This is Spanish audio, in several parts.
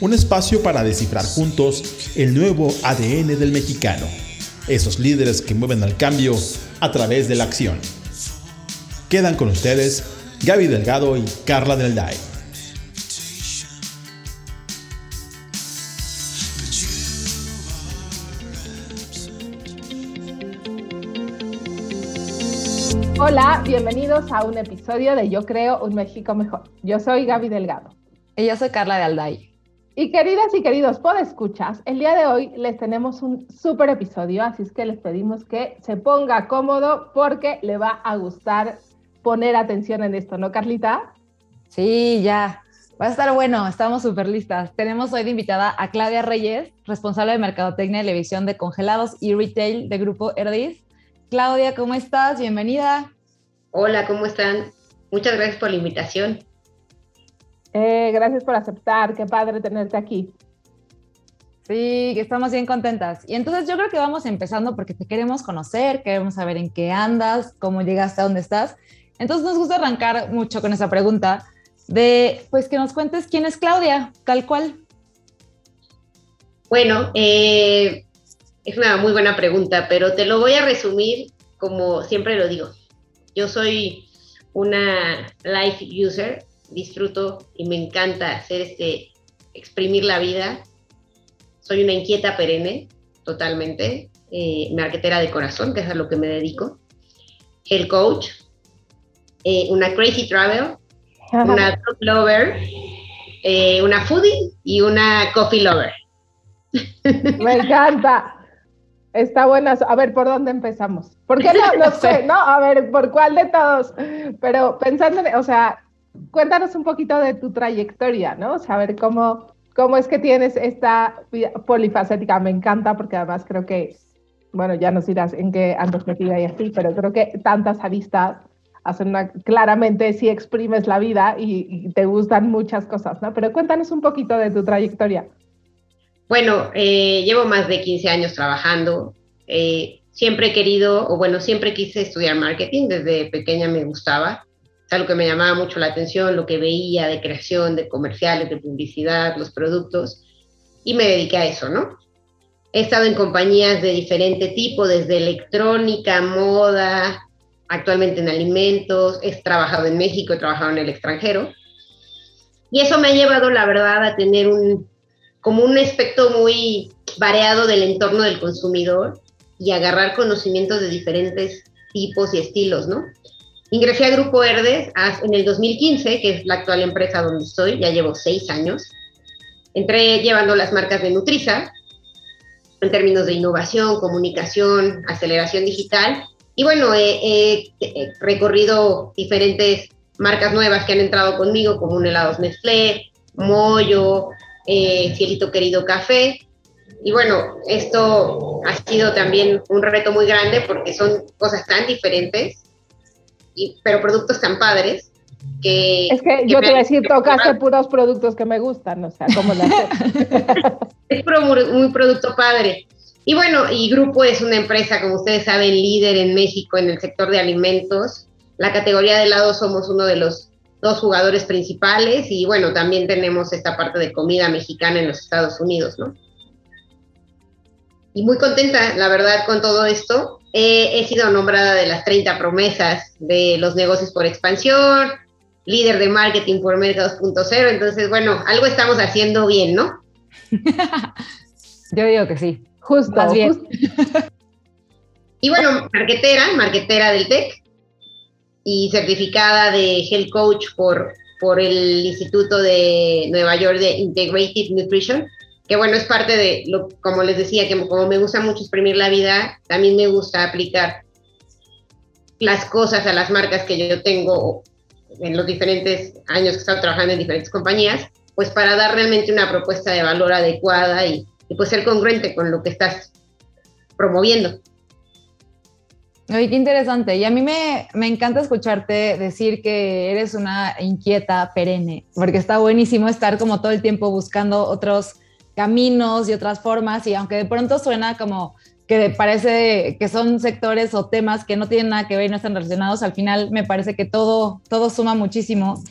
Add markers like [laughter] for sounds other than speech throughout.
un espacio para descifrar juntos el nuevo ADN del mexicano, esos líderes que mueven al cambio a través de la acción. Quedan con ustedes Gaby Delgado y Carla Del Day. Hola, bienvenidos a un episodio de Yo Creo un México Mejor. Yo soy Gaby Delgado. Y yo soy Carla de Alday. Y queridas y queridos escuchas, el día de hoy les tenemos un súper episodio, así es que les pedimos que se ponga cómodo porque le va a gustar poner atención en esto, ¿no, Carlita? Sí, ya. Va a estar bueno, estamos súper listas. Tenemos hoy de invitada a Claudia Reyes, responsable de Mercadotecnia y Televisión de Congelados y Retail de Grupo Erdis. Claudia, ¿cómo estás? Bienvenida. Hola, ¿cómo están? Muchas gracias por la invitación. Eh, gracias por aceptar, qué padre tenerte aquí. Sí, que estamos bien contentas. Y entonces yo creo que vamos empezando porque te queremos conocer, queremos saber en qué andas, cómo llegaste a dónde estás. Entonces nos gusta arrancar mucho con esa pregunta de, pues que nos cuentes quién es Claudia, tal cual. Bueno, eh, es una muy buena pregunta, pero te lo voy a resumir como siempre lo digo. Yo soy una life user, disfruto y me encanta hacer este, exprimir la vida. Soy una inquieta perenne, totalmente, eh, marquetera de corazón, que es a lo que me dedico. El coach, eh, una crazy travel, una [laughs] dog lover, eh, una foodie y una coffee lover. Me encanta. Está buena. A ver, ¿por dónde empezamos? ¿Por qué no? No [laughs] sé, ¿no? A ver, ¿por cuál de todos? Pero pensando, en, o sea, cuéntanos un poquito de tu trayectoria, ¿no? Ver cómo, cómo es que tienes esta vida polifacética. Me encanta porque además creo que, bueno, ya nos dirás en qué andas metida y así, pero creo que tantas aristas hacen una, claramente si exprimes la vida y, te gustan muchas cosas, ¿no? Pero cuéntanos un poquito de tu trayectoria. Bueno, eh, llevo más de 15 años trabajando. Eh, siempre he querido, o bueno, siempre quise estudiar marketing, desde pequeña me gustaba. Algo que me llamaba mucho la atención, lo que veía de creación, de comerciales, de publicidad, los productos, y me dediqué a eso, ¿no? He estado en compañías de diferente tipo, desde electrónica, moda, actualmente en alimentos, he trabajado en México, he trabajado en el extranjero. Y eso me ha llevado, la verdad, a tener un, como un aspecto muy variado del entorno del consumidor y agarrar conocimientos de diferentes tipos y estilos, ¿no? Ingresé a Grupo Herdes en el 2015, que es la actual empresa donde estoy, ya llevo seis años. Entré llevando las marcas de Nutriza en términos de innovación, comunicación, aceleración digital. Y bueno, he, recorrido diferentes marcas nuevas que han entrado conmigo, como un helados Nestlé, Moyo, eh, Cielito Querido Café. Y bueno, esto ha sido también un reto muy grande porque son cosas tan diferentes, y, pero productos tan padres. Que, es que, yo te voy a decir, tocaste puros productos que me gustan, o sea, ¿cómo lo [laughs] Es muy producto padre. Y bueno, y Grupo es una empresa, como ustedes saben, líder en México en el sector de alimentos. La categoría de helado somos uno de los dos jugadores principales y bueno, también tenemos esta parte de comida mexicana en los Estados Unidos, ¿no? Y muy contenta, la verdad, con todo esto. He sido nombrada de las 30 promesas de los negocios por expansión, líder de marketing por Merca 2.0, entonces, bueno, algo estamos haciendo bien, ¿no? [laughs] Yo digo que sí. Justo, bien. [laughs] Y bueno, marquetera, marquetera del TEC, y certificada de Health Coach por, por el Instituto de Nueva York de Integrated Nutrition, que bueno, es parte de, lo, como les decía, que como me gusta mucho exprimir la vida, también me gusta aplicar las cosas a las marcas que yo tengo en los diferentes años que he estado trabajando en diferentes compañías, pues para dar realmente una propuesta de valor adecuada y, y pues ser congruente con lo que estás promoviendo. Ay, qué interesante. Y a mí me, me, encanta escucharte decir que eres una inquieta perenne, porque está buenísimo estar como todo el tiempo buscando otros caminos y otras formas, y aunque de pronto suena como que parece que son sectores o temas que no tienen nada que ver y no están relacionados, al final me parece que todo, todo suma muchísimo.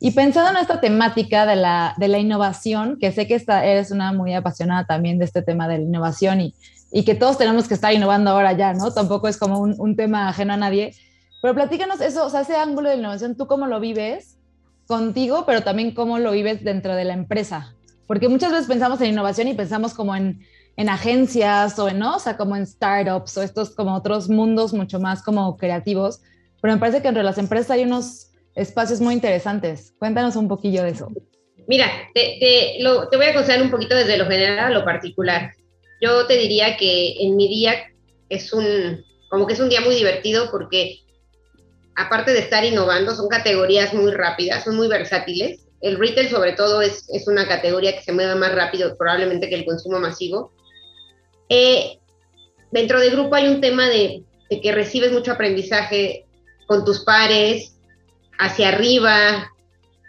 Y pensando en esta temática de la, de la innovación, que sé que esta, eres una muy apasionada también de este tema de la innovación y, y que todos tenemos que estar innovando ahora ya, ¿no? Tampoco es como un, un, tema ajeno a nadie. Pero platícanos eso, o sea, ese ángulo de innovación, ¿tú cómo lo vives contigo, pero también cómo lo vives dentro de la empresa? Porque muchas veces pensamos en innovación y pensamos como en, en agencias o en, ¿no? O sea, como en startups o estos como otros mundos mucho más como creativos. Pero me parece que entre las empresas hay unos espacios muy interesantes. Cuéntanos un poquillo de eso. Mira, te, te, lo, te voy a contar un poquito desde lo general a lo particular yo te diría que en mi día es un, como que es un día muy divertido porque aparte de estar innovando, son categorías muy rápidas, son muy versátiles. El retail sobre todo es, una categoría que se mueve más rápido probablemente que el consumo masivo. Eh, dentro del grupo hay un tema de, de que recibes mucho aprendizaje con tus pares, hacia arriba,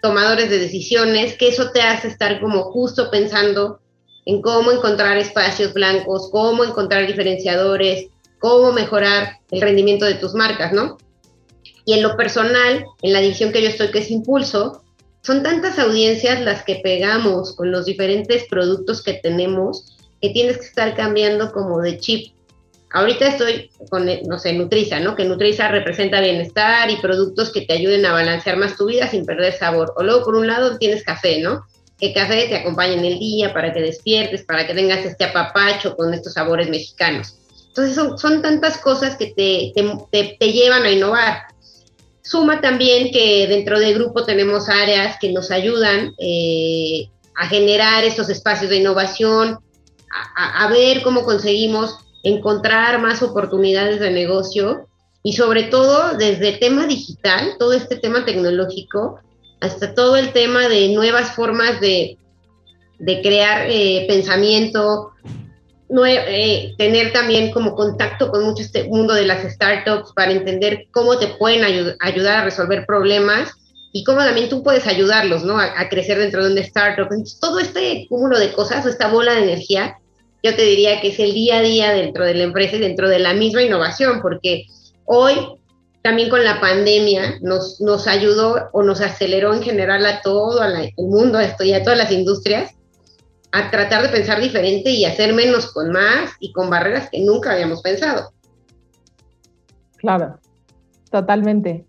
tomadores de decisiones, que eso te hace estar como justo pensando en cómo encontrar espacios blancos, cómo encontrar diferenciadores, cómo mejorar el rendimiento de tus marcas, ¿no? Y en lo personal, en la división que yo estoy, que es Impulso, son tantas audiencias las que pegamos con los diferentes productos que tenemos que tienes que estar cambiando como de chip. Ahorita estoy con, no sé, Nutriza, ¿no? Que Nutriza representa bienestar y productos que te ayuden a balancear más tu vida sin perder sabor. O luego, por un lado, tienes café, ¿no? que café te acompañe en el día, para que despiertes, para que tengas este apapacho con estos sabores mexicanos. Entonces son, son tantas cosas que te, te, te, llevan a innovar. Suma también que dentro del grupo tenemos áreas que nos ayudan eh, a generar estos espacios de innovación, a, ver cómo conseguimos encontrar más oportunidades de negocio y sobre todo desde tema digital, todo este tema tecnológico, hasta todo el tema de nuevas formas de, de crear eh, pensamiento, eh, tener también como contacto con mucho este mundo de las startups para entender cómo te pueden ayudar a resolver problemas y cómo también tú puedes ayudarlos, ¿no? A, a, crecer dentro de una startup. Entonces, todo este cúmulo de cosas, esta bola de energía, yo te diría que es el día a día dentro de la empresa y dentro de la misma innovación, porque hoy también con la pandemia nos, nos ayudó o nos aceleró en general a todo el mundo esto y a todas las industrias a tratar de pensar diferente y hacer menos con más y con barreras que nunca habíamos pensado. Claro, totalmente.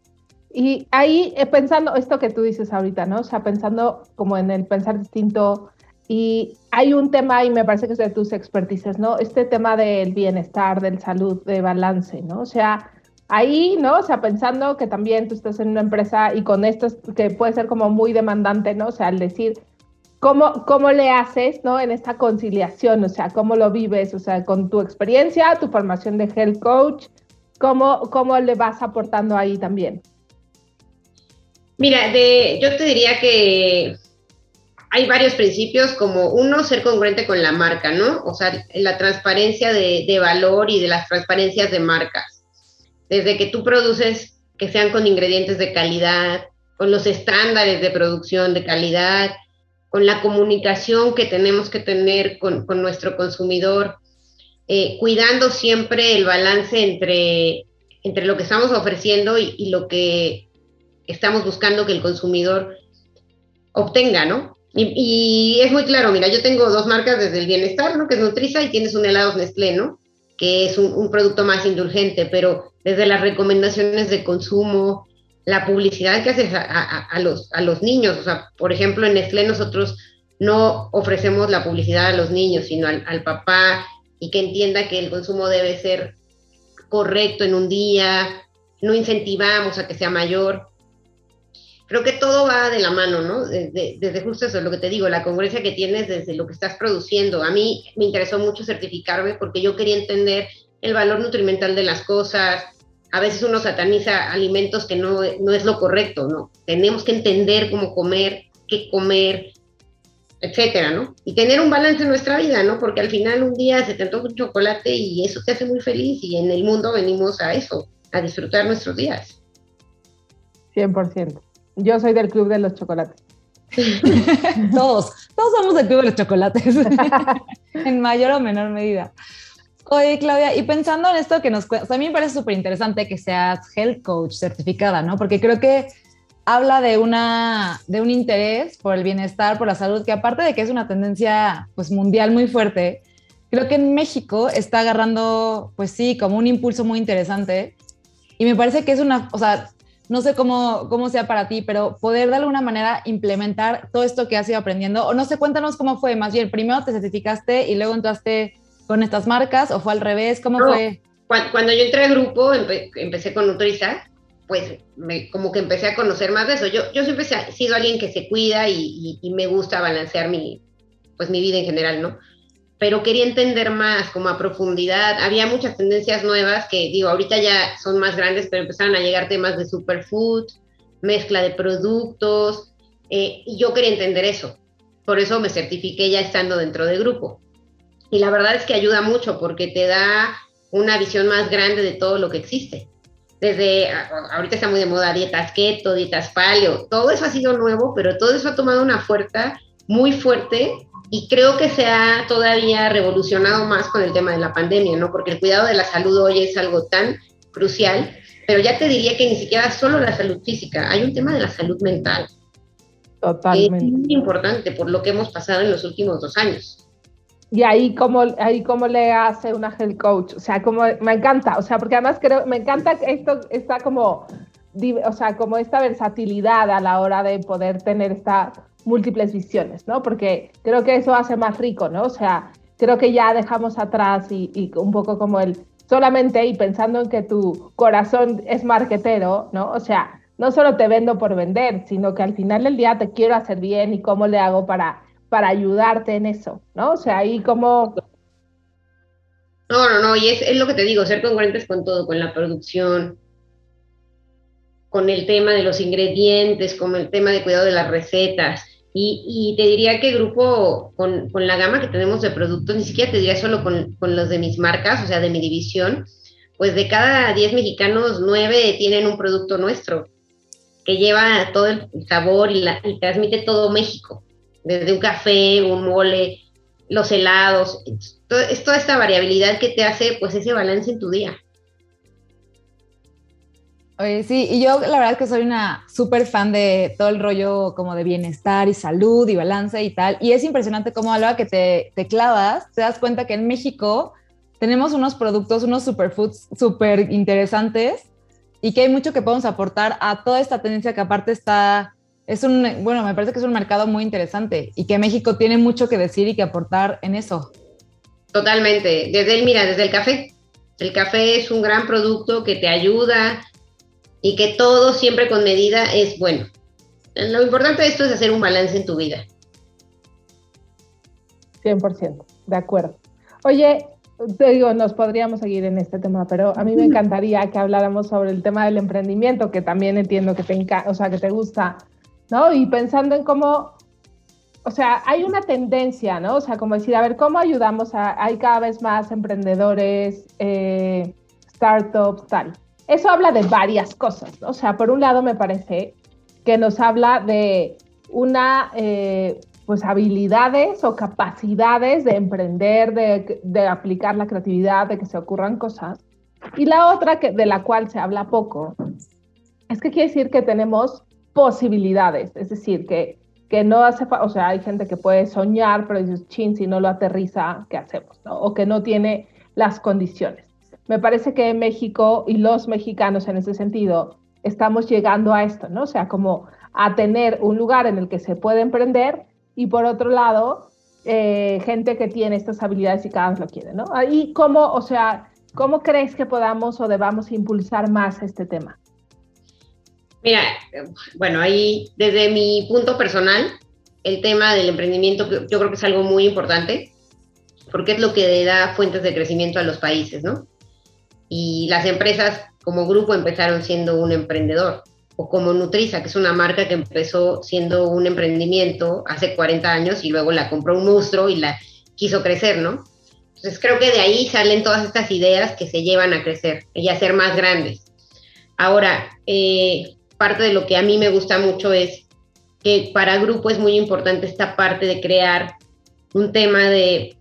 Y ahí eh, pensando esto que tú dices ahorita, ¿no? O sea, pensando como en el pensar distinto y hay un tema, y me parece que es de tus expertices, ¿no? Este tema del bienestar, del salud, de balance, ¿no? O sea, ahí, ¿no? O sea, pensando que también tú estás en una empresa y con esto que puede ser como muy demandante, ¿no? O sea, al decir, ¿cómo, cómo le haces, ¿no? En esta conciliación, o sea, ¿cómo lo vives? O sea, con tu experiencia, tu formación de health coach, ¿cómo, cómo le vas aportando ahí también? Mira, de, yo te diría que hay varios principios, como uno, ser congruente con la marca, ¿no? O sea, la transparencia de, de valor y de las transparencias de marcas desde que tú produces que sean con ingredientes de calidad, con los estándares de producción de calidad, con la comunicación que tenemos que tener con, nuestro consumidor, eh, cuidando siempre el balance entre, entre lo que estamos ofreciendo y, lo que estamos buscando que el consumidor obtenga, ¿no? Y, es muy claro, mira, yo tengo dos marcas desde el bienestar, ¿no? Que es Nutriza y tienes un helado Nestlé, ¿no? Que es un producto más indulgente, pero desde las recomendaciones de consumo, la publicidad que haces a, los, a los niños. O sea, por ejemplo, en Nestlé nosotros no ofrecemos la publicidad a los niños, sino al, al papá y que entienda que el consumo debe ser correcto en un día, no incentivamos a que sea mayor. Creo que todo va de la mano, ¿no? Desde, desde justo eso, lo que te digo, la congruencia que tienes desde lo que estás produciendo. A mí me interesó mucho certificarme porque yo quería entender el valor nutrimental de las cosas, a veces uno sataniza alimentos que no, no es lo correcto, ¿no? Tenemos que entender cómo comer, qué comer, etcétera, ¿no? Y tener un balance en nuestra vida, ¿no? Porque al final un día se te antoja un chocolate y eso te hace muy feliz y en el mundo venimos a eso, a disfrutar nuestros días. 100%. Yo soy del club de los chocolates. [laughs] todos, todos somos del club de los chocolates, [laughs] en mayor o menor medida. Oye, Claudia, y pensando en esto que nos cuentas, a mí me parece súper interesante que seas health coach certificada, ¿no? Porque creo que habla de, una, de un interés por el bienestar, por la salud, que aparte de que es una tendencia pues, mundial muy fuerte, creo que en México está agarrando, pues sí, como un impulso muy interesante. Y me parece que es una, o sea, no sé cómo, cómo sea para ti, pero poder de alguna manera implementar todo esto que has ido aprendiendo, o no sé, cuéntanos cómo fue, más bien, primero te certificaste y luego entraste con estas marcas, o fue al revés, ¿cómo fue? Cuando, yo entré al grupo, empecé con Nutriza, pues me, como que empecé a conocer más de eso. Yo, yo siempre he sido alguien que se cuida y, y, me gusta balancear mi, pues mi vida en general, ¿no? Pero quería entender más, como a profundidad. Había muchas tendencias nuevas que, digo, ahorita ya son más grandes, pero empezaron a llegar temas de superfood, mezcla de productos, eh, y yo quería entender eso. Por eso me certifiqué ya estando dentro del grupo. Y la verdad es que ayuda mucho porque te da una visión más grande de todo lo que existe desde ahorita está muy de moda dietas keto, dietas paleo, todo eso ha sido nuevo, pero todo eso ha tomado una fuerza muy fuerte y creo que se ha todavía revolucionado más con el tema de la pandemia, ¿no? Porque el cuidado de la salud hoy es algo tan crucial, pero ya te diría que ni siquiera solo la salud física, hay un tema de la salud mental. Totalmente. Es muy importante por lo que hemos pasado en los últimos dos años. Y ahí cómo, ahí cómo le hace una health coach, o sea, como me encanta, o sea, porque además creo, me encanta esto está como, o sea, como esta versatilidad a la hora de poder tener estas múltiples visiones, ¿no? Porque creo que eso hace más rico, ¿no? O sea, creo que ya dejamos atrás y, y un poco como el solamente y pensando en que tu corazón es marquetero, ¿no? O sea, no solo te vendo por vender, sino que al final del día te quiero hacer bien y cómo le hago para para ayudarte en eso, ¿no? O sea, ahí como... No, no, no, y es, lo que te digo, ser congruentes con todo, con la producción, con el tema de los ingredientes, con el tema de cuidado de las recetas. Y, te diría que grupo, con, la gama que tenemos de productos, ni siquiera te diría solo con, los de mis marcas, o sea, de mi división, pues de cada 10 mexicanos, 9 tienen un producto nuestro, que lleva todo el sabor y transmite todo México desde un café, un mole, los helados, es toda esta variabilidad que te hace pues ese balance en tu día. Oye, sí, y yo la verdad es que soy una súper fan de todo el rollo como de bienestar y salud y balance y tal. Y es impresionante cómo a la que te, te clavas, te das cuenta que en México tenemos unos productos, unos superfoods súper interesantes y que hay mucho que podemos aportar a toda esta tendencia que aparte está es un, bueno, me parece que es un mercado muy interesante y que México tiene mucho que decir y que aportar en eso. Totalmente. Desde el, mira, desde el café. El café es un gran producto que te ayuda y que todo siempre con medida es bueno. Lo importante de esto es hacer un balance en tu vida. 100%, de acuerdo. Oye, te digo, nos podríamos seguir en este tema, pero a mí me [laughs] encantaría que habláramos sobre el tema del emprendimiento, que también entiendo que te, o sea, que te gusta ¿no? Y pensando en cómo, o sea, hay una tendencia, ¿no? O sea, como decir, a ver, ¿cómo ayudamos a, hay cada vez más emprendedores, eh, startups, tal? Eso habla de varias cosas, ¿no? O sea, por un lado me parece que nos habla de una, eh, pues, habilidades o capacidades de emprender, de, de, aplicar la creatividad, de que se ocurran cosas. Y la otra, que, de la cual se habla poco, es que quiere decir que tenemos posibilidades, es decir, que, que no hace, o sea, hay gente que puede soñar, pero dices, chin, si no lo aterriza, ¿qué hacemos? O que no tiene las condiciones. Me parece que México y los mexicanos en ese sentido estamos llegando a esto, ¿no? O sea, como a tener un lugar en el que se puede emprender y por otro lado, eh, gente que tiene estas habilidades y cada vez lo quiere, ¿no? Ahí, ¿cómo, o sea, cómo crees que podamos o debamos impulsar más este tema? Mira, bueno, ahí desde mi punto personal, el tema del emprendimiento yo creo que es algo muy importante, porque es lo que da fuentes de crecimiento a los países, ¿no? Y las empresas como grupo empezaron siendo un emprendedor. o como Nutriza, que es una marca que empezó siendo un emprendimiento hace 40 años y luego la compró un monstruo y la quiso crecer, ¿no? Entonces creo que de ahí salen todas estas ideas que se llevan a crecer y a ser más grandes. Ahora, eh, parte de lo que a mí me gusta mucho es que para grupo es muy importante esta parte de crear un tema de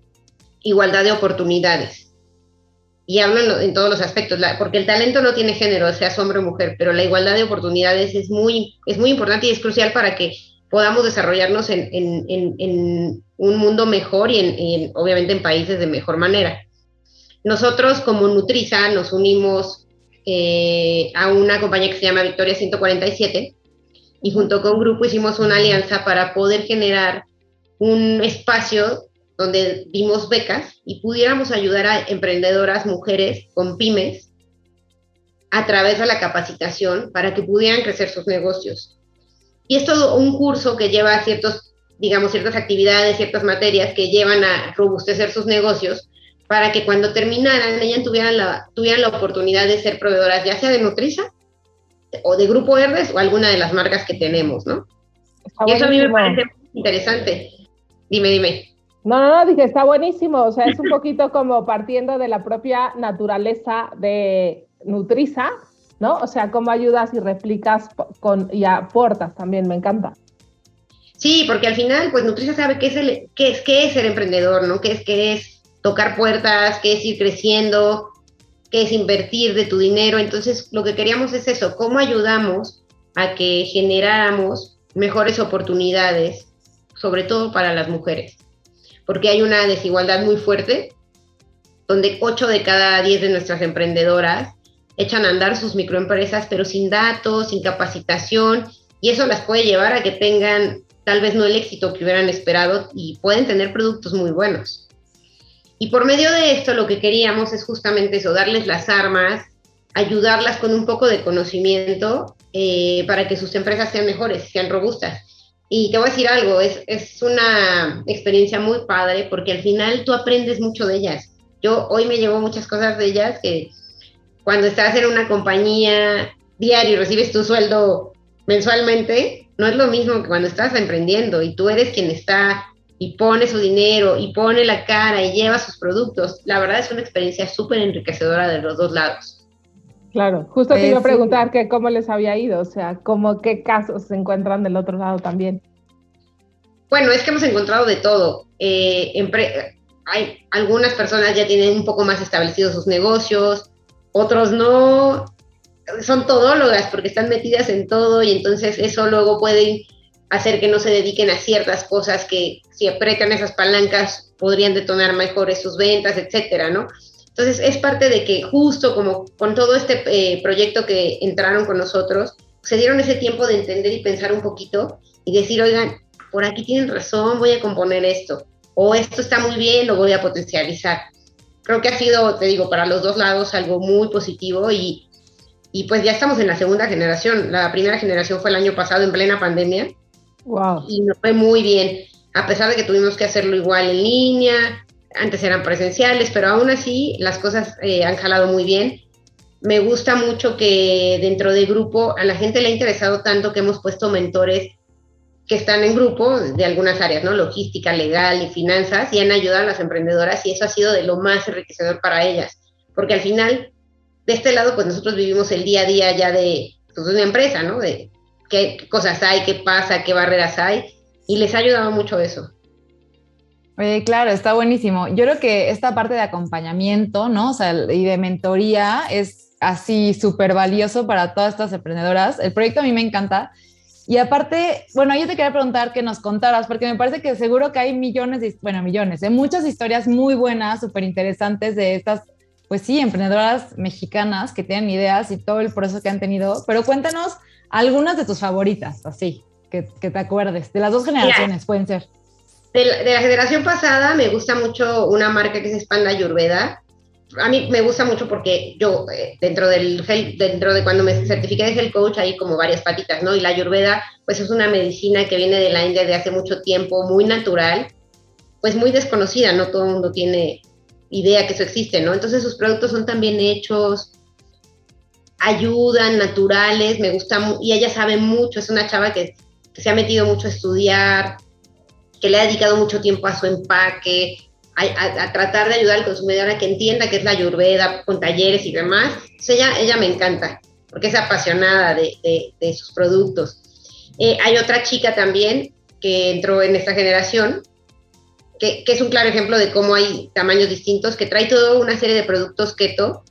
igualdad de oportunidades y hablo en, todos los aspectos, porque el talento no tiene género, sea hombre o mujer, pero la igualdad de oportunidades es muy, es muy importante y es crucial para que podamos desarrollarnos en, en un mundo mejor y, obviamente en países de mejor manera. Nosotros como Nutriza nos unimos eh, a una compañía que se llama Victoria 147 y junto con un grupo hicimos una alianza para poder generar un espacio donde dimos becas y pudiéramos ayudar a emprendedoras mujeres con pymes a través de la capacitación para que pudieran crecer sus negocios. Y es todo un curso que lleva ciertos, digamos, ciertas actividades, ciertas materias que llevan a robustecer sus negocios para que cuando terminaran ellas tuvieran la, tuvieran la oportunidad de ser proveedoras, ya sea de Nutriza o de Grupo Herdes o alguna de las marcas que tenemos, ¿no? y eso a mí me parece interesante. Dime, dime. No, no, no, dije, está buenísimo. O sea, es un poquito como partiendo de la propia naturaleza de Nutriza, ¿no? O sea, cómo ayudas y replicas con, y aportas también, me encanta. Sí, porque al final, pues Nutriza sabe qué es, el, qué es, qué es ser emprendedor, ¿no? Qué es, qué es tocar puertas, qué es ir creciendo, qué es invertir de tu dinero. Entonces, lo que queríamos es eso, cómo ayudamos a que generáramos mejores oportunidades, sobre todo para las mujeres porque hay una desigualdad muy fuerte, donde 8 de cada 10 de nuestras emprendedoras echan a andar sus microempresas, pero sin datos, sin capacitación, y eso las puede llevar a que tengan tal vez no el éxito que hubieran esperado y pueden tener productos muy buenos. Y por medio de esto lo que queríamos es justamente eso, darles las armas, ayudarlas con un poco de conocimiento eh, para que sus empresas sean mejores, sean robustas. Y te voy a decir algo, es, es una experiencia muy padre porque al final tú aprendes mucho de ellas. Yo hoy me llevo muchas cosas de ellas que cuando estás en una compañía diario y recibes tu sueldo mensualmente, no es lo mismo que cuando estás emprendiendo y tú eres quien está y pone su dinero y pone la cara y lleva sus productos. La verdad es una experiencia súper enriquecedora de los dos lados. Claro, justo te iba a preguntar que cómo les había ido, o sea, cómo qué casos se encuentran del otro lado también. Bueno, es que hemos encontrado de todo. Eh, hay algunas personas ya tienen un poco más establecidos sus negocios, otros no, son todólogas porque están metidas en todo y entonces eso luego puede hacer que no se dediquen a ciertas cosas que si apretan esas palancas podrían detonar mejores sus ventas, etcétera, ¿no? Entonces, es parte de que justo como con todo este eh, proyecto que entraron con nosotros, se dieron ese tiempo de entender y pensar un poquito y decir, oigan, por aquí tienen razón, voy a componer esto, o esto está muy bien, lo voy a potencializar. Creo que ha sido, te digo, para los dos lados algo muy positivo y, y pues ya estamos en la segunda generación. La primera generación fue el año pasado en plena pandemia. Wow. Y nos fue muy bien, a pesar de que tuvimos que hacerlo igual en línea, antes eran presenciales, pero aún así las cosas eh, han jalado muy bien. Me gusta mucho que dentro del grupo a la gente le ha interesado tanto que hemos puesto mentores que están en grupo de algunas áreas, ¿no? Logística, legal y finanzas, y han ayudado a las emprendedoras y eso ha sido de lo más enriquecedor para ellas, porque al final, de este lado, pues nosotros vivimos el día a día ya de, pues, una empresa, ¿no? De qué cosas hay, qué pasa, qué barreras hay, y les ha ayudado mucho eso. Oye, claro, está buenísimo. Yo creo que esta parte de acompañamiento, ¿no? O sea, y de mentoría es así súper valioso para todas estas emprendedoras. El proyecto a mí me encanta. Y aparte, bueno, yo te quería preguntar que nos contaras, porque me parece que seguro que hay millones, de, bueno, millones, de ¿eh? muchas historias muy buenas, súper interesantes de estas, pues sí, emprendedoras mexicanas que tienen ideas y todo el proceso que han tenido. Pero cuéntanos algunas de tus favoritas, así, que, que te acuerdes, de las dos generaciones, pueden ser. De la, generación pasada me gusta mucho una marca que es Spanda Ayurveda. A mí me gusta mucho porque yo, eh, dentro, del dentro de cuando me certifiqué de health coach, hay como varias patitas, ¿no? Y la Ayurveda, pues es una medicina que viene de la India de hace mucho tiempo, muy natural, pues muy desconocida, no todo el mundo tiene idea que eso existe, ¿no? Entonces sus productos son tan bien hechos, ayudan, naturales, me gusta, y ella sabe mucho, es una chava que, se ha metido mucho a estudiar, que le ha dedicado mucho tiempo a su empaque, a, tratar de ayudar al consumidor a que entienda qué es la ayurveda con talleres y demás. ella, ella me encanta, porque es apasionada de, de, sus productos. Eh, hay otra chica también que entró en esta generación, que, que, es un claro ejemplo de cómo hay tamaños distintos, que trae toda una serie de productos keto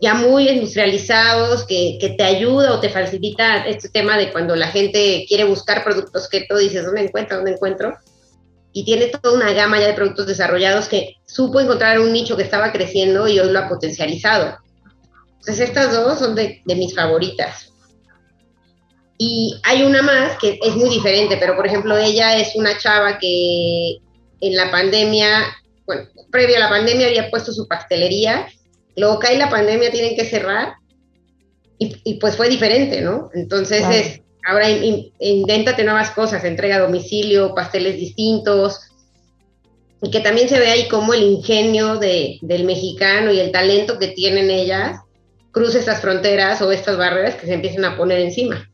ya muy industrializados, que, que, te ayuda o te facilita este tema de cuando la gente quiere buscar productos keto, dices, ¿dónde encuentro? ¿Dónde encuentro? Y tiene toda una gama ya de productos desarrollados que supo encontrar un nicho que estaba creciendo y hoy lo ha potencializado. Entonces estas dos son de, de mis favoritas. Y hay una más que es muy diferente, pero por ejemplo ella es una chava que en la pandemia, bueno, previa a la pandemia había puesto su pastelería luego cae la pandemia, tienen que cerrar, y, pues fue diferente, ¿no? Entonces es, ahora invéntate nuevas cosas, entrega a domicilio, pasteles distintos, y que también se ve ahí como el ingenio de, del mexicano y el talento que tienen ellas cruza estas fronteras o estas barreras que se empiezan a poner encima.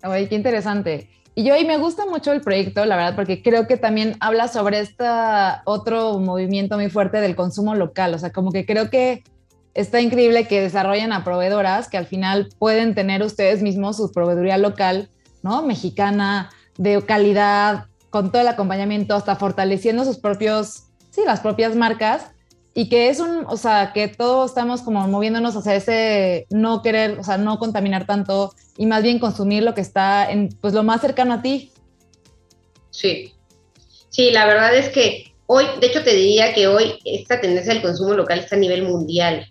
Ay, qué interesante. Y yo, y me gusta mucho el proyecto, la verdad, porque creo que también habla sobre este otro movimiento muy fuerte del consumo local. O sea, como que creo que está increíble que desarrollen a proveedoras que al final pueden tener ustedes mismos su proveeduría local, ¿no? Mexicana, de calidad, con todo el acompañamiento, hasta fortaleciendo sus propios, sí, las propias marcas y que es un, o sea, que todos estamos como moviéndonos hacia ese no querer, o sea, no contaminar tanto y más bien consumir lo que está en, pues lo más cercano a ti. Sí, sí, la verdad es que hoy, de hecho te diría que hoy esta tendencia del consumo local está a nivel mundial.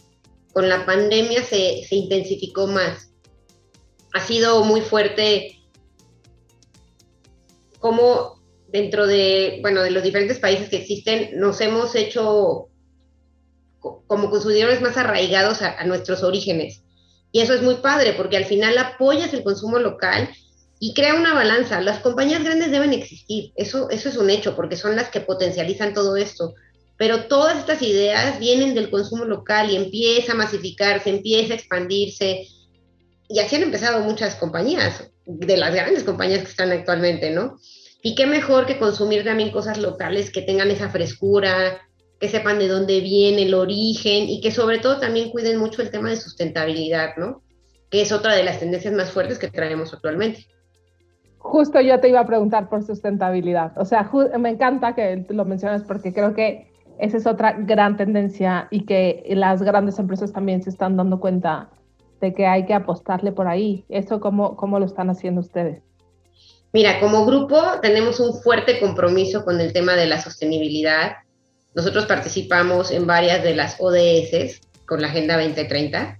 Con la pandemia se, se intensificó más. Ha sido muy fuerte como dentro de, bueno, de los diferentes países que existen, nos hemos hecho como consumidores más arraigados a, nuestros orígenes. Y eso es muy padre porque al final apoyas el consumo local y crea una balanza. Las compañías grandes deben existir, eso, eso es un hecho porque son las que potencializan todo esto. Pero todas estas ideas vienen del consumo local y empieza a masificarse, empieza a expandirse. Y así han empezado muchas compañías, de las grandes compañías que están actualmente, ¿no? Y qué mejor que consumir también cosas locales que tengan esa frescura, que sepan de dónde viene el origen y que sobre todo también cuiden mucho el tema de sustentabilidad, ¿no? Que es otra de las tendencias más fuertes que traemos actualmente. Justo yo te iba a preguntar por sustentabilidad. O sea, me encanta que lo menciones porque creo que esa es otra gran tendencia y que las grandes empresas también se están dando cuenta de que hay que apostarle por ahí. ¿Eso cómo, cómo lo están haciendo ustedes? Mira, como grupo tenemos un fuerte compromiso con el tema de la sostenibilidad nosotros participamos en varias de las ODS con la Agenda 2030.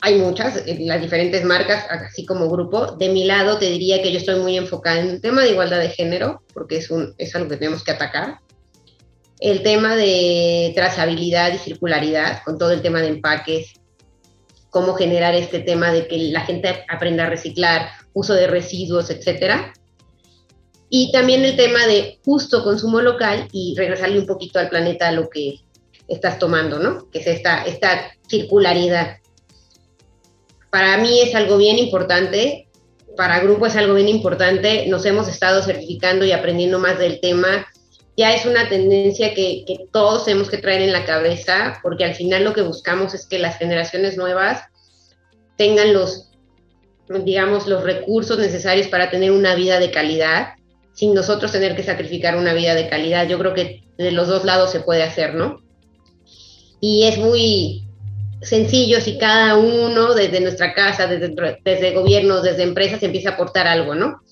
Hay muchas, las diferentes marcas, así como grupo. De mi lado, te diría que yo estoy muy enfocada en el tema de igualdad de género, porque es, un, es algo que tenemos que atacar. El tema de trazabilidad y circularidad, con todo el tema de empaques, cómo generar este tema de que la gente aprenda a reciclar, uso de residuos, etcétera y también el tema de justo consumo local y regresarle un poquito al planeta a lo que estás tomando, ¿no? Que es esta, esta circularidad. Para mí es algo bien importante, para Grupo es algo bien importante, nos hemos estado certificando y aprendiendo más del tema. Ya es una tendencia que, que todos tenemos que traer en la cabeza, porque al final lo que buscamos es que las generaciones nuevas tengan los, digamos, los recursos necesarios para tener una vida de calidad sin nosotros tener que sacrificar una vida de calidad. Yo creo que de los dos lados se puede hacer, ¿no? Y es muy sencillo si cada uno desde nuestra casa, desde, desde gobiernos, desde empresas empieza a aportar algo, ¿no?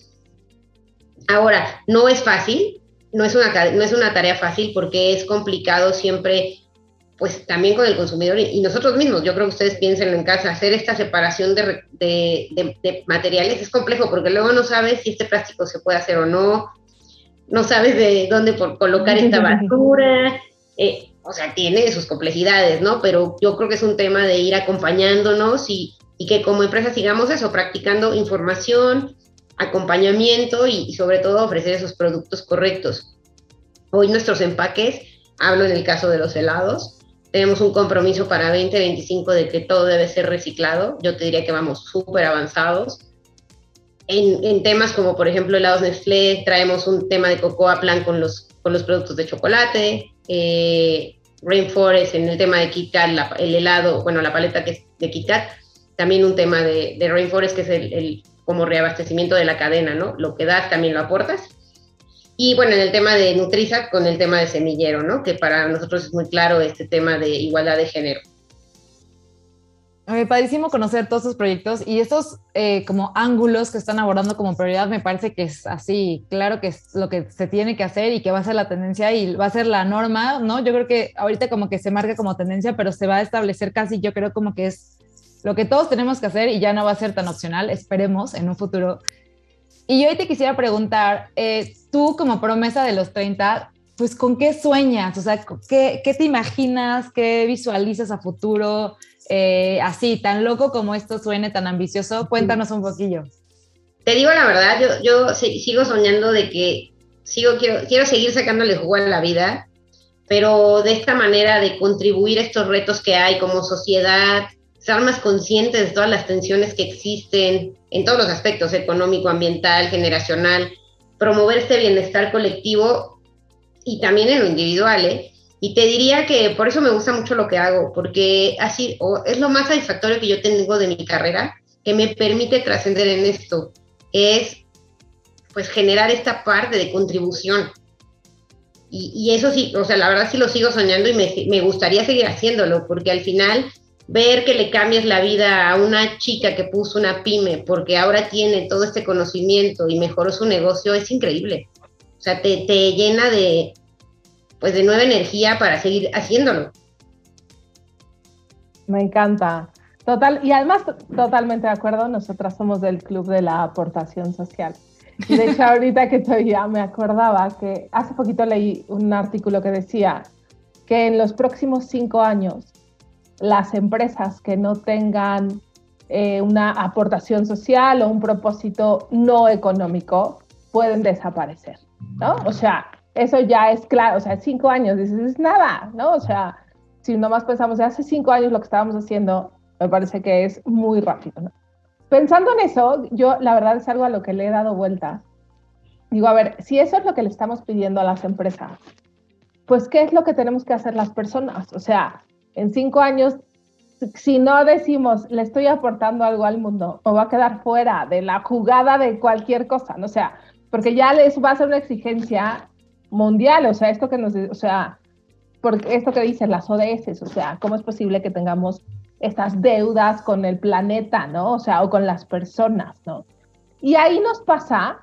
Ahora, no es fácil, no es, una, no es una tarea fácil porque es complicado siempre pues también con el consumidor y, nosotros mismos. Yo creo que ustedes piensen en casa, hacer esta separación de, de, materiales es complejo porque luego no sabes si este plástico se puede hacer o no, no sabes de dónde por colocar esta basura. Eh, o sea, tiene sus complejidades, ¿no? Pero yo creo que es un tema de ir acompañándonos y, y que como empresa sigamos eso, practicando información, acompañamiento y, y sobre todo ofrecer esos productos correctos. Hoy nuestros empaques, hablo en el caso de los helados, tenemos un compromiso para 2025 de que todo debe ser reciclado. Yo te diría que vamos súper avanzados. En, en, temas como, por ejemplo, helados Nestlé, traemos un tema de Cocoa Plan con los, con los productos de chocolate. Eh, Rainforest en el tema de Kit el helado, bueno, la paleta que es de Kit también un tema de, Rainforest que es el, como reabastecimiento de la cadena, ¿no? Lo que das también lo aportas. Y bueno, en el tema de Nutriza, con el tema de semillero, ¿no? Que para nosotros es muy claro este tema de igualdad de género. Me padrísimo conocer todos estos proyectos y estos eh, como ángulos que están abordando como prioridad me parece que es así, claro que es lo que se tiene que hacer y que va a ser la tendencia y va a ser la norma, ¿no? Yo creo que ahorita como que se marca como tendencia, pero se va a establecer casi, yo creo como que es lo que todos tenemos que hacer y ya no va a ser tan opcional, esperemos en un futuro. Y hoy te quisiera preguntar, eh, tú como promesa de los 30, pues con qué sueñas, o sea, ¿qué, te imaginas, qué visualizas a futuro? Eh, así, tan loco como esto suene, tan ambicioso, cuéntanos un poquillo. Te digo la verdad, yo, yo sigo soñando de que sigo, quiero, quiero seguir sacándole jugo a la vida, pero de esta manera de contribuir a estos retos que hay como sociedad, ser más conscientes de todas las tensiones que existen en todos los aspectos, económico, ambiental, generacional, promover este bienestar colectivo y también en lo individual, ¿eh? Y te diría que por eso me gusta mucho lo que hago, porque así es lo más satisfactorio que yo tengo de mi carrera, que me permite trascender en esto, es pues generar esta parte de contribución. Y, eso sí, o sea, la verdad sí lo sigo soñando y me, me gustaría seguir haciéndolo, porque al final ver que le cambias la vida a una chica que puso una pyme porque ahora tiene todo este conocimiento y mejoró su negocio es increíble. O sea, te, te llena de, pues de nueva energía para seguir haciéndolo. Me encanta. Total, y además totalmente de acuerdo, nosotras somos del Club de la Aportación Social. de hecho, [laughs] ahorita que todavía me acordaba que hace poquito leí un artículo que decía que en los próximos cinco años las empresas que no tengan eh, una aportación social o un propósito no económico pueden desaparecer, ¿no? O sea, eso ya es claro, o sea, cinco años, dices, es nada, ¿no? O sea, si nomás pensamos hace cinco años lo que estábamos haciendo, me parece que es muy rápido. Pensando en eso, yo la verdad es algo a lo que le he dado vuelta. Digo, a ver, si eso es lo que le estamos pidiendo a las empresas, pues ¿qué es lo que tenemos que hacer las personas? O sea, en cinco años, si no decimos, le estoy aportando algo al mundo, o va a quedar fuera de la jugada de cualquier cosa, ¿no? O sea, porque ya les va a ser una exigencia mundial, o sea, esto que nos, o sea, porque esto que dicen las ODS, o sea, ¿cómo es posible que tengamos estas deudas con el planeta, ¿no? O sea, o con las personas, ¿no? Y ahí nos pasa,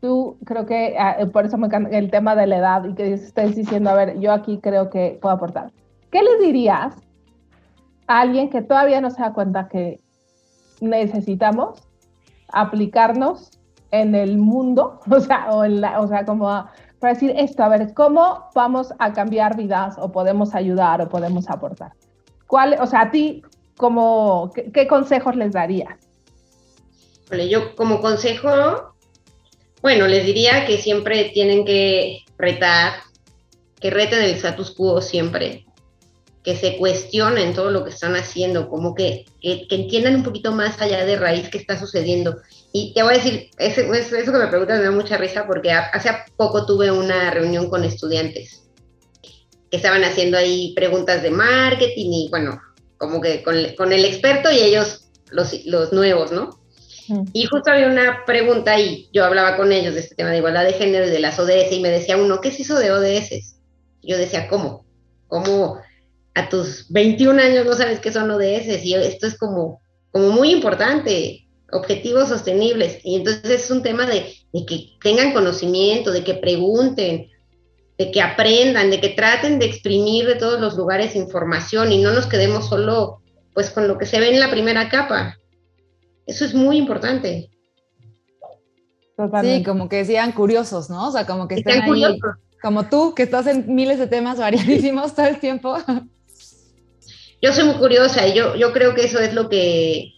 tú creo que, ah, por eso me el tema de la edad y que estés diciendo, a ver, yo aquí creo que puedo aportar. ¿Qué le dirías a alguien que todavía no se da cuenta que necesitamos aplicarnos en el mundo, [laughs] o sea, o, sea, como para decir esto, a ver, ¿cómo vamos a cambiar vidas o podemos ayudar o podemos aportar? ¿Cuál, o sea, a ti, como, qué, consejos les darías? Yo como consejo, bueno, les diría que siempre tienen que retar, que reten el status quo siempre, que se cuestionen todo lo que están haciendo, como que, que, entiendan un poquito más allá de raíz qué está sucediendo. Y te voy a decir, eso, eso que me preguntas me da mucha risa porque hace poco tuve una reunión con estudiantes que estaban haciendo ahí preguntas de marketing y bueno, como que con, con el experto y ellos los, los nuevos, ¿no? Y justo había una pregunta y yo hablaba con ellos de este tema de igualdad de género y de las ODS y me decía uno, ¿qué es eso de ODS? Yo decía, ¿cómo? ¿Cómo? A tus 21 años no sabes qué son ODS y esto es como, como muy importante, objetivos sostenibles. Y entonces es un tema de, que tengan conocimiento, de que pregunten, de que aprendan, de que traten de exprimir de todos los lugares información y no nos quedemos solo pues con lo que se ve en la primera capa. Eso es muy importante. Sí, como que sean curiosos, ¿no? O sea, como que estén ahí, como tú, que estás en miles de temas variadísimos todo el tiempo. Yo soy muy curiosa y yo, creo que eso es lo que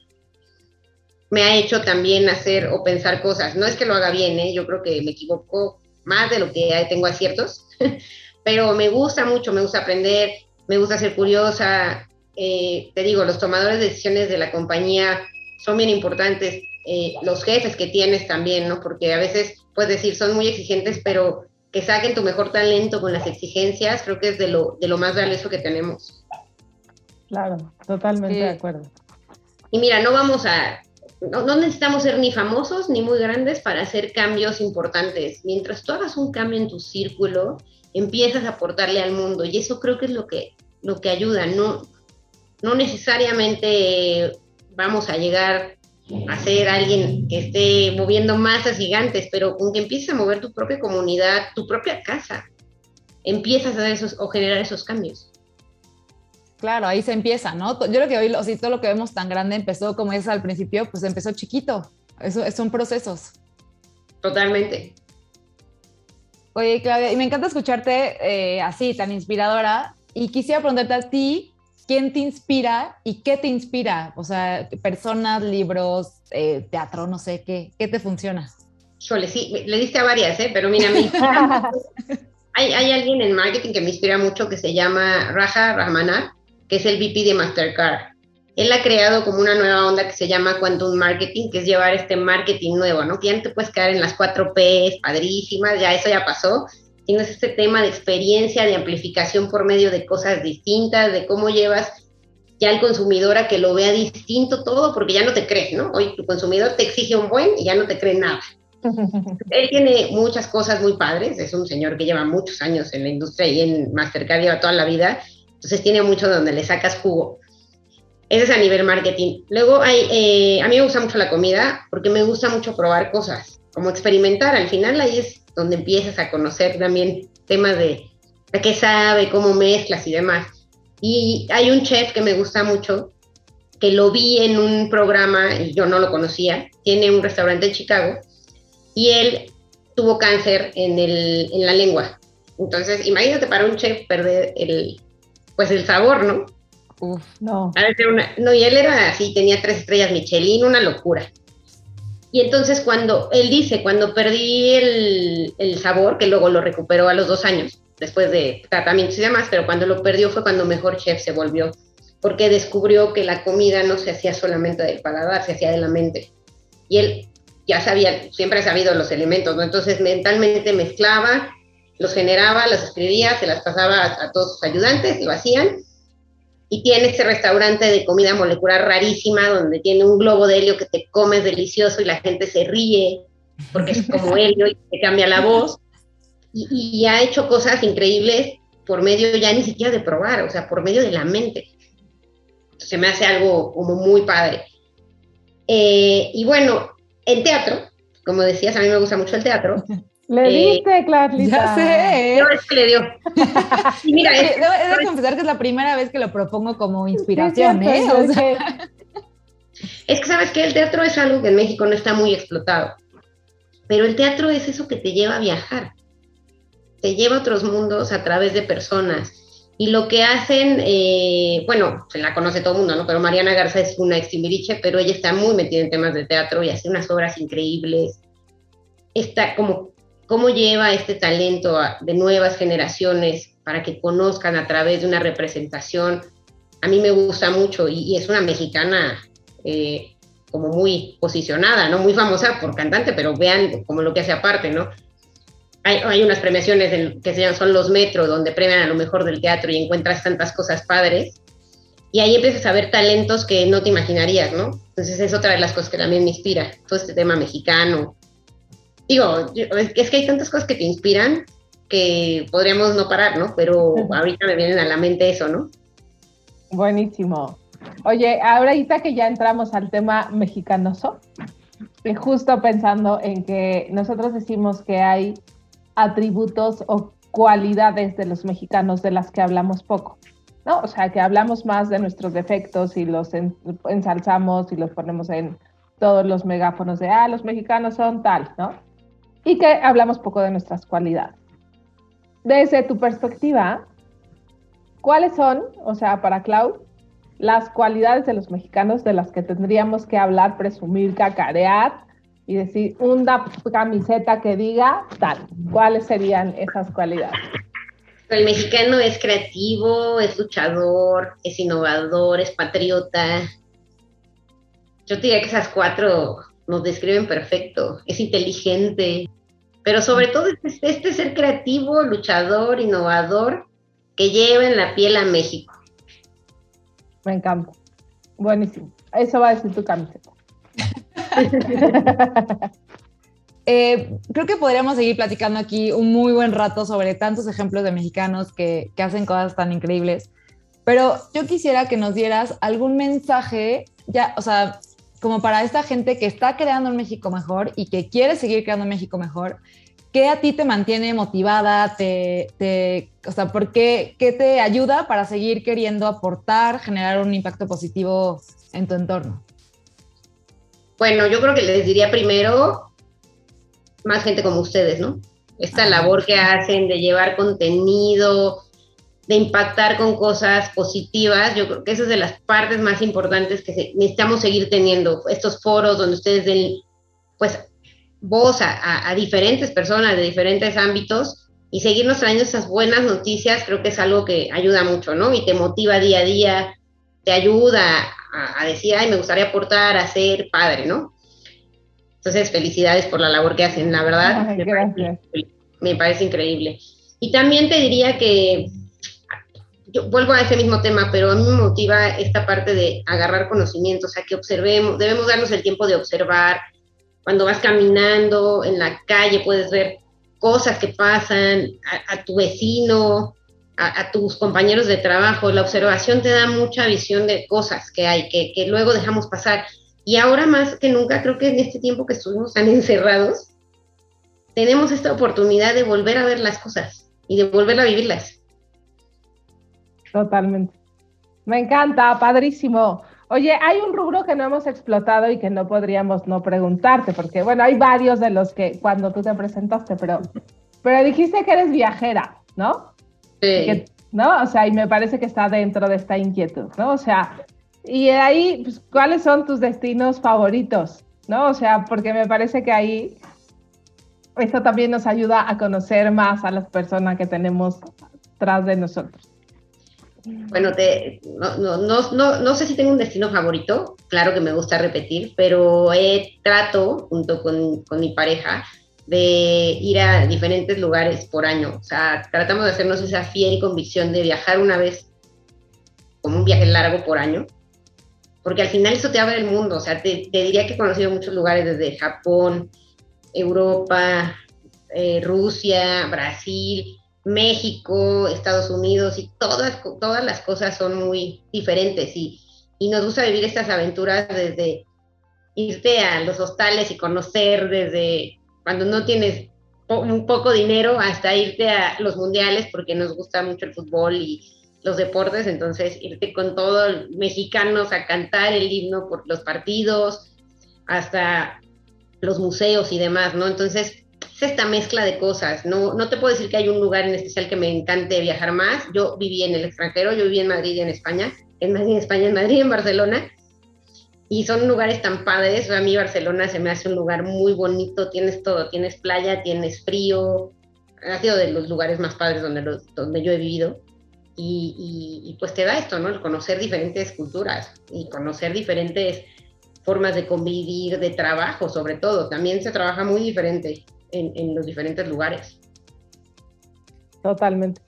me ha hecho también hacer o pensar cosas. No es que lo haga bien, ¿eh? yo creo que me equivoco más de lo que tengo aciertos, [laughs] pero me gusta mucho, me gusta aprender. me gusta ser curiosa. Eh, te digo, los tomadores de decisiones de la compañía son bien importantes. Eh, los jefes que tienes también, ¿no? Porque a veces puedes decir, son muy exigentes, pero que saquen tu mejor talento con las exigencias, creo que es de lo, de lo más valioso que tenemos. Claro, totalmente de acuerdo. Y mira, no vamos a, no, necesitamos ser ni famosos ni muy grandes para hacer cambios importantes. Mientras tú hagas un cambio en tu círculo, empiezas a aportarle al mundo y eso creo que es lo que, lo que ayuda. No, no necesariamente vamos a llegar a ser alguien que esté moviendo masas gigantes, pero con que empieces a mover tu propia comunidad, tu propia casa, empiezas a hacer esos o generar esos cambios. Claro, ahí se empieza, ¿no? Yo creo que hoy si todo lo que vemos tan grande empezó como es al principio, pues empezó chiquito. Eso son procesos. Totalmente. Oye, Claudia, y me encanta escucharte eh, así, tan inspiradora. Y quisiera preguntarte a ti, ¿quién te inspira y qué te inspira? O sea, personas, libros, eh, teatro, no sé, ¿qué, qué te funciona? Chole, sí, le diste a varias, ¿eh? Pero mira, [laughs] hay, hay alguien en marketing que me inspira mucho que se llama Raja Rahmanar que es el VP de Mastercard. Él ha creado como una nueva onda que se llama Quantum Marketing, que es llevar este marketing nuevo, ¿no? Que ya no te puedes quedar en las cuatro P's, padrísimas, ya eso ya pasó. Tienes este tema de experiencia, de amplificación por medio de cosas distintas, de cómo llevas ya al consumidor a que lo vea distinto todo, porque ya no te crees, ¿no? Hoy tu consumidor te exige un buen y ya no te cree nada. [laughs] Él tiene muchas cosas muy padres, es un señor que lleva muchos años en la industria y en Mastercard lleva toda la vida, entonces tiene mucho donde le sacas jugo. Ese es a nivel marketing. Luego hay, eh, a mí me gusta mucho la comida porque me gusta mucho probar cosas, como experimentar. Al final ahí es donde empiezas a conocer también temas de, de qué sabe, cómo mezclas y demás. Y hay un chef que me gusta mucho, que lo vi en un programa y yo no lo conocía. Tiene un restaurante en Chicago y él tuvo cáncer en, el, en la lengua. Entonces, imagínate para un chef perder el, pues el sabor, ¿no? Uf, no. no, y él era así, tenía tres estrellas Michelin, una locura. Y entonces cuando, él dice, cuando perdí el, el, sabor, que luego lo recuperó a los dos años, después de tratamientos y demás, pero cuando lo perdió fue cuando mejor chef se volvió, porque descubrió que la comida no se hacía solamente del paladar, se hacía de la mente. Y él ya sabía, siempre ha sabido los elementos, ¿no? Entonces mentalmente mezclaba los generaba, los escribía, se las pasaba a, todos sus ayudantes, lo hacían. Y tiene este restaurante de comida molecular rarísima, donde tiene un globo de helio que te comes delicioso y la gente se ríe, porque es como [laughs] helio y te cambia la voz. Y, ha hecho cosas increíbles por medio ya ni siquiera de probar, o sea, por medio de la mente. Se me hace algo como muy padre. Eh, y bueno, en teatro, como decías, a mí me gusta mucho el teatro. Le eh, diste, Clarlita. Ya sé. No, es que le dio. [laughs] mira, es, debo, de confesar que es la primera vez que lo propongo como inspiración, ¿eh? [laughs] Es que sabes que el teatro es algo que en México no está muy explotado. Pero el teatro es eso que te lleva a viajar. Te lleva a otros mundos a través de personas. Y lo que hacen, eh, bueno, se la conoce todo el mundo, ¿no? Pero Mariana Garza es una ex pero ella está muy metida en temas de teatro y hace unas obras increíbles. Está como cómo lleva este talento de nuevas generaciones para que conozcan a través de una representación. A mí me gusta mucho y, es una mexicana eh, como muy posicionada, ¿no? Muy famosa por cantante, pero vean como lo que hace aparte, ¿no? Hay, unas premiaciones que se llaman son los Metro, donde premian a lo mejor del teatro y encuentras tantas cosas padres. Y ahí empiezas a ver talentos que no te imaginarías, ¿no? Entonces es otra de las cosas que también me inspira, todo este tema mexicano, digo, es que hay tantas cosas que te inspiran que podríamos no parar, ¿no? Pero ahorita me vienen a la mente eso, ¿no? Buenísimo. Oye, ahorita que ya entramos al tema mexicanoso, justo pensando en que nosotros decimos que hay atributos o cualidades de los mexicanos de las que hablamos poco, ¿no? O sea, que hablamos más de nuestros defectos y los ensalzamos y los ponemos en todos los megáfonos de, ah, los mexicanos son tal, ¿no? Y que hablamos poco de nuestras cualidades. Desde tu perspectiva, ¿cuáles son, o sea, para Clau, las cualidades de los mexicanos de las que tendríamos que hablar, presumir, cacarear y decir una camiseta que diga tal? ¿Cuáles serían esas cualidades? El mexicano es creativo, es luchador, es innovador, es patriota. Yo diría que esas cuatro nos describen perfecto. Es inteligente, pero sobre todo es este ser creativo, luchador, innovador, que lleva en la piel a México. Me encanta. Buenísimo. Eso va a decir tu camiseta. [laughs] Eh, creo que podríamos seguir platicando aquí un muy buen rato sobre tantos ejemplos de mexicanos que, que, hacen cosas tan increíbles. Pero yo quisiera que nos dieras algún mensaje, ya, o sea, como para esta gente que está creando un México mejor y que quiere seguir creando un México mejor. ¿Qué a ti te mantiene motivada? Te, te, o sea, ¿por qué, qué te ayuda para seguir queriendo aportar, generar un impacto positivo en tu entorno? Bueno, yo creo que les diría primero más gente como ustedes, ¿no? Esta labor que hacen de llevar contenido, de impactar con cosas positivas, yo creo que esa es de las partes más importantes que necesitamos seguir teniendo, estos foros donde ustedes den, pues, voz a, a, diferentes personas de diferentes ámbitos y seguirnos trayendo esas buenas noticias, creo que es algo que ayuda mucho, ¿no? Y te motiva día a día, te ayuda a, a decir, ay, me gustaría aportar, a ser padre, ¿no? Entonces, felicidades por la labor que hacen, la verdad. Ay, gracias. Me parece increíble. Y también te diría que, yo vuelvo a ese mismo tema, pero a mí me motiva esta parte de agarrar conocimientos, o sea, que observemos, debemos darnos el tiempo de observar. Cuando vas caminando en la calle puedes ver cosas que pasan, a, a tu vecino, a, a, tus compañeros de trabajo. La observación te da mucha visión de cosas que hay, que, que luego dejamos pasar. Y ahora más que nunca, creo que en este tiempo que estuvimos tan [laughs] encerrados, tenemos esta oportunidad de volver a ver las cosas y de volver a vivirlas. Totalmente. Me encanta, padrísimo. Oye, hay un rubro que no hemos explotado y que no podríamos no preguntarte, porque bueno, hay varios de los que cuando tú te presentaste, pero, pero dijiste que eres viajera, ¿no? Sí. Que, ¿No? O sea, y me parece que está dentro de esta inquietud, ¿no? O sea, y ahí, pues, ¿cuáles son tus destinos favoritos? ¿No? O sea, porque me parece que ahí esto también nos ayuda a conocer más a las personas que tenemos tras de nosotros. Bueno, te, no, no, no, no, sé si tengo un destino favorito, claro que me gusta repetir, pero he, trato, junto con, con mi pareja, de ir a diferentes lugares por año. O sea, tratamos de hacernos esa fiel convicción de viajar una vez, como un viaje largo por año, porque al final eso te abre el mundo. O sea, te, te diría que he conocido muchos lugares desde Japón, Europa, eh, Rusia, Brasil, México, Estados Unidos y todas, todas las cosas son muy diferentes y, y, nos gusta vivir estas aventuras desde irte a los hostales y conocer desde cuando no tienes un poco dinero hasta irte a los mundiales porque nos gusta mucho el fútbol y los deportes, entonces irte con todos mexicanos a cantar el himno por los partidos, hasta los museos y demás, ¿no? Entonces, es esta mezcla de cosas. No, no te puedo decir que hay un lugar en especial que me encante viajar más. Yo viví en el extranjero, yo viví en Madrid y en España, en Madrid, en España, en Madrid en Barcelona. Y son lugares tan padres. A mí Barcelona se me hace un lugar muy bonito, tienes todo, tienes playa, tienes frío. Ha sido de los lugares más padres donde, donde yo he vivido. Y, pues te da esto, ¿no? Conocer diferentes culturas y conocer diferentes formas de convivir, de trabajo sobre todo. También se trabaja muy diferente en, en los diferentes lugares. Totalmente.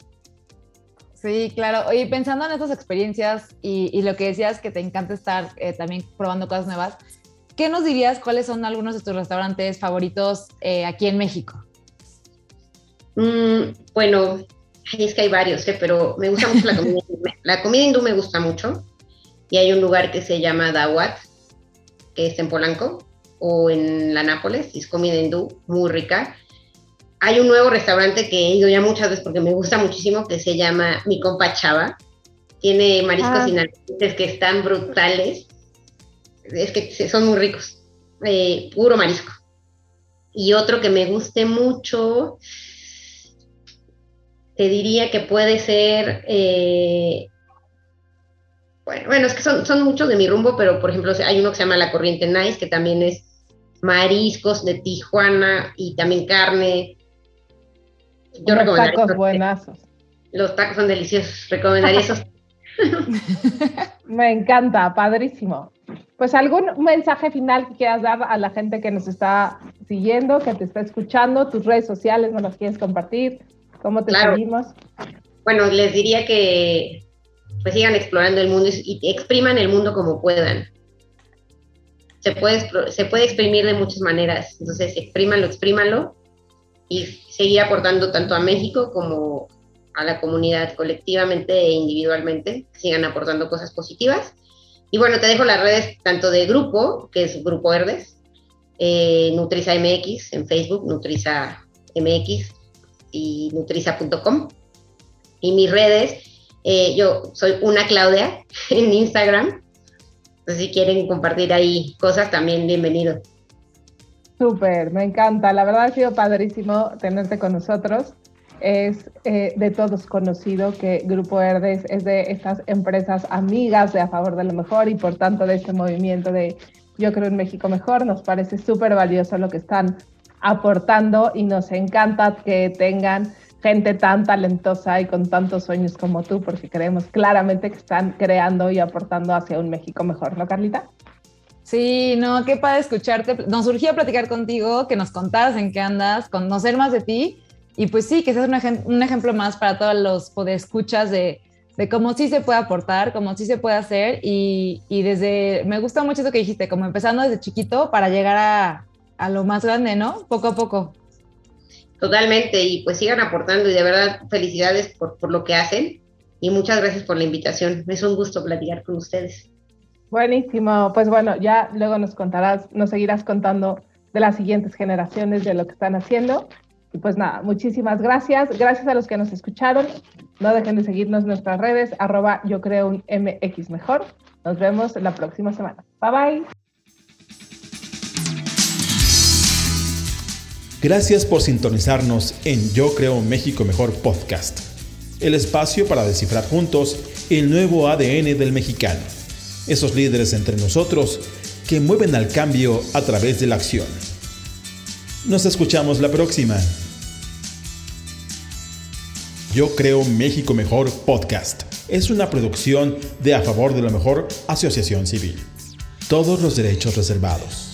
Sí, claro. Oye, pensando en estas experiencias y, y, lo que decías que te encanta estar eh, también probando cosas nuevas, ¿qué nos dirías cuáles son algunos de tus restaurantes favoritos eh, aquí en México? Mm, bueno, es que hay varios, ¿eh? pero me gusta mucho la comida. [laughs] la comida hindú me gusta mucho y hay un lugar que se llama Dawat, que es en Polanco o en la Nápoles, es comida hindú muy rica. Hay un nuevo restaurante que he ido ya muchas veces porque me gusta muchísimo, que se llama Mi Compa Chava. Tiene mariscos ah. que están brutales. Es que son muy ricos. Eh, puro marisco. Y otro que me guste mucho, te diría que puede ser eh, bueno, bueno, es que son, son muchos de mi rumbo, pero por ejemplo hay uno que se llama La Corriente Nice, que también es mariscos de Tijuana y también carne. Yo recomendaría. Tacos buenazos. Los tacos son deliciosos, recomendaría esos. [laughs] Me encanta, padrísimo. Pues algún mensaje final que quieras dar a la gente que nos está siguiendo, que te está escuchando, tus redes sociales, ¿nos las quieres compartir? ¿Cómo te seguimos? Bueno, les diría que pues sigan explorando el mundo y, expriman el mundo como puedan. Se puede, se puede exprimir de muchas maneras, entonces exprímanlo, exprímanlo y seguir aportando tanto a México como a la comunidad colectivamente e individualmente, sigan aportando cosas positivas. Y bueno, te dejo las redes tanto de grupo, que es Grupo Verdes, eh, Nutriza MX en Facebook, Nutriza MX y nutriza.com. Y mis redes, eh, yo soy una Claudia [laughs] en Instagram. Entonces, si quieren compartir ahí cosas, también bienvenido. Súper, me encanta. La verdad ha sido padrísimo tenerte con nosotros. Es eh, de todos conocido que Grupo Verdes es de estas empresas amigas de A Favor de lo Mejor y por tanto de este movimiento de Yo creo en México Mejor. Nos parece súper valioso lo que están aportando y nos encanta que tengan gente tan talentosa y con tantos sueños como tú, porque creemos claramente que están creando y aportando hacia un México mejor, ¿no, Carlita? Sí, no, qué padre escucharte. Nos surgía platicar contigo, que nos contaras en qué andas, conocer más de ti y pues sí, que seas un, un ejemplo más para todos los podescuchas de, de cómo sí se puede aportar, cómo sí se puede hacer y, y desde, me gusta mucho eso que dijiste, como empezando desde chiquito para llegar a, a lo más grande, ¿no? Poco a poco. Totalmente, y pues sigan aportando y de verdad felicidades por, por lo que hacen y muchas gracias por la invitación. Es un gusto platicar con ustedes. Buenísimo, pues bueno, ya luego nos contarás, nos seguirás contando de las siguientes generaciones, de lo que están haciendo. Y pues nada, muchísimas gracias. Gracias a los que nos escucharon. No dejen de seguirnos nuestras redes, arroba yo creo un MX mejor. Nos vemos la próxima semana. Bye bye. Gracias por sintonizarnos en Yo Creo México Mejor Podcast, el espacio para descifrar juntos el nuevo ADN del mexicano, esos líderes entre nosotros que mueven al cambio a través de la acción. Nos escuchamos la próxima. Yo Creo México Mejor Podcast es una producción de A Favor de la Mejor Asociación Civil. Todos los derechos reservados.